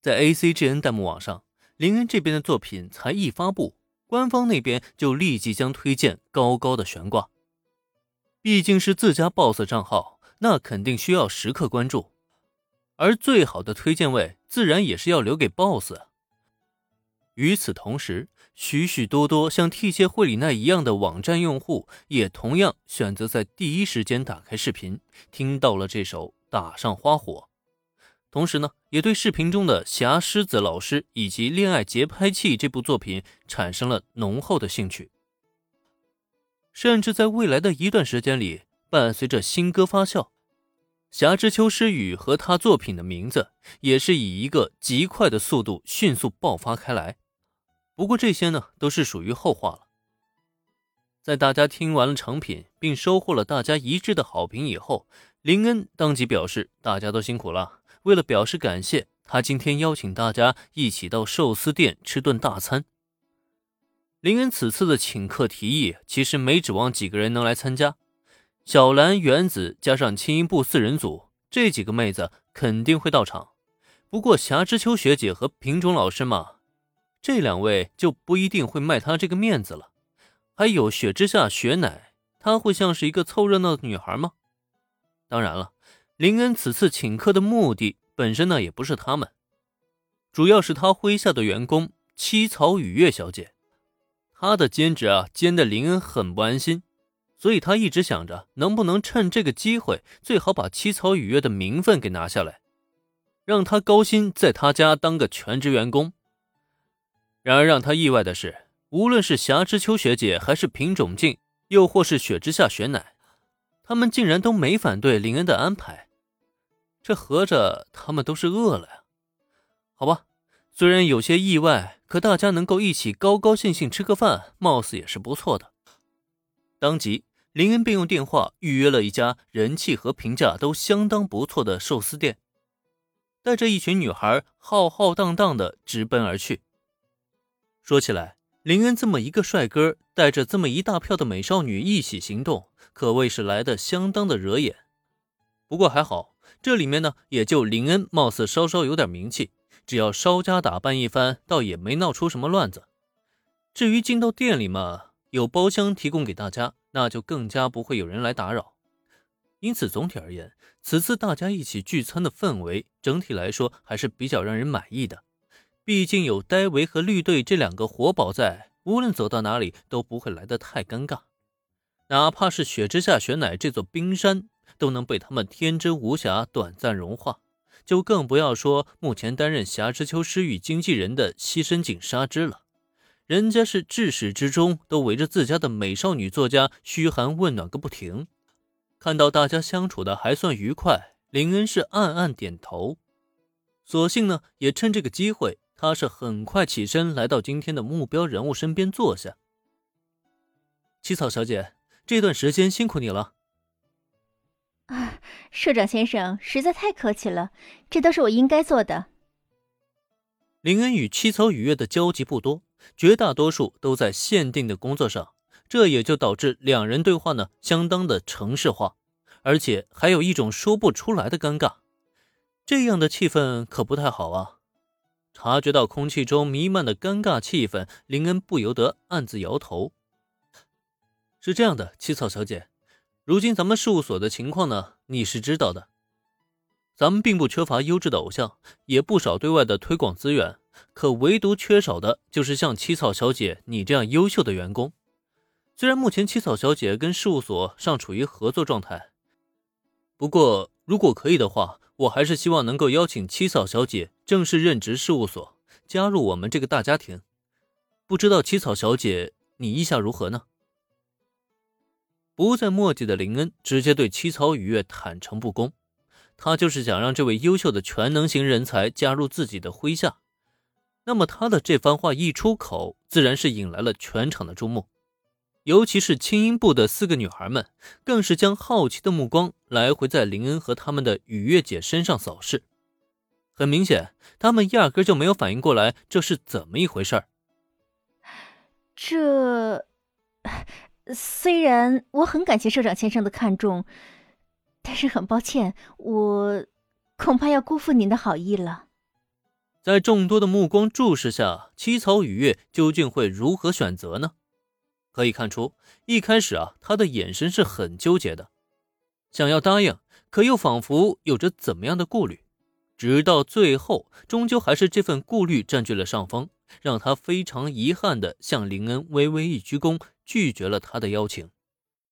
在 ACGN 弹幕网上，林恩这边的作品才一发布，官方那边就立即将推荐高高的悬挂。毕竟是自家 BOSS 账号，那肯定需要时刻关注，而最好的推荐位自然也是要留给 BOSS。与此同时，许许多多像 T 界惠里奈一样的网站用户，也同样选择在第一时间打开视频，听到了这首《打上花火》，同时呢，也对视频中的霞狮子老师以及《恋爱节拍器》这部作品产生了浓厚的兴趣。甚至在未来的一段时间里，伴随着新歌发酵，霞之秋诗雨和他作品的名字也是以一个极快的速度迅速爆发开来。不过这些呢，都是属于后话了。在大家听完了成品，并收获了大家一致的好评以后，林恩当即表示：“大家都辛苦了。”为了表示感谢，他今天邀请大家一起到寿司店吃顿大餐。林恩此次的请客提议，其实没指望几个人能来参加。小兰、原子加上青音部四人组，这几个妹子肯定会到场。不过霞之秋学姐和品种老师嘛，这两位就不一定会卖她这个面子了。还有雪之下雪乃，她会像是一个凑热闹的女孩吗？当然了，林恩此次请客的目的本身呢，也不是他们，主要是他麾下的员工七草雨月小姐。他的兼职啊，兼的林恩很不安心，所以他一直想着能不能趁这个机会，最好把七草雨月的名分给拿下来，让他高薪在他家当个全职员工。然而让他意外的是，无论是霞之秋学姐，还是品种静，又或是雪之下雪乃，他们竟然都没反对林恩的安排。这合着他们都是饿了呀？好吧。虽然有些意外，可大家能够一起高高兴兴吃个饭，貌似也是不错的。当即，林恩便用电话预约了一家人气和评价都相当不错的寿司店，带着一群女孩浩浩荡荡的直奔而去。说起来，林恩这么一个帅哥，带着这么一大票的美少女一起行动，可谓是来的相当的惹眼。不过还好，这里面呢，也就林恩貌似稍稍有点名气。只要稍加打扮一番，倒也没闹出什么乱子。至于进到店里嘛，有包厢提供给大家，那就更加不会有人来打扰。因此，总体而言，此次大家一起聚餐的氛围，整体来说还是比较让人满意的。毕竟有戴维和绿队这两个活宝在，无论走到哪里都不会来得太尴尬。哪怕是雪之下雪乃这座冰山，都能被他们天真无瑕短暂融化。就更不要说目前担任霞之秋诗雨经纪人的西深井纱织了，人家是至始至终都围着自家的美少女作家嘘寒问暖个不停。看到大家相处的还算愉快，林恩是暗暗点头。索性呢，也趁这个机会，他是很快起身来到今天的目标人物身边坐下。七草小姐，这段时间辛苦你了。社长先生实在太客气了，这都是我应该做的。林恩与七草雨月的交集不多，绝大多数都在限定的工作上，这也就导致两人对话呢相当的城市化，而且还有一种说不出来的尴尬，这样的气氛可不太好啊。察觉到空气中弥漫的尴尬气氛，林恩不由得暗自摇头。是这样的，七草小姐。如今咱们事务所的情况呢，你是知道的。咱们并不缺乏优质的偶像，也不少对外的推广资源，可唯独缺少的就是像七草小姐你这样优秀的员工。虽然目前七草小姐跟事务所尚处于合作状态，不过如果可以的话，我还是希望能够邀请七草小姐正式任职事务所，加入我们这个大家庭。不知道七草小姐你意下如何呢？不再墨迹的林恩直接对七草雨月坦诚不公，他就是想让这位优秀的全能型人才加入自己的麾下。那么他的这番话一出口，自然是引来了全场的注目，尤其是青音部的四个女孩们，更是将好奇的目光来回在林恩和他们的雨月姐身上扫视。很明显，他们压根就没有反应过来这是怎么一回事儿。这。虽然我很感谢社长先生的看重，但是很抱歉，我恐怕要辜负您的好意了。在众多的目光注视下，七草雨月究竟会如何选择呢？可以看出，一开始啊，他的眼神是很纠结的，想要答应，可又仿佛有着怎么样的顾虑。直到最后，终究还是这份顾虑占据了上风，让他非常遗憾地向林恩微微一鞠躬，拒绝了他的邀请。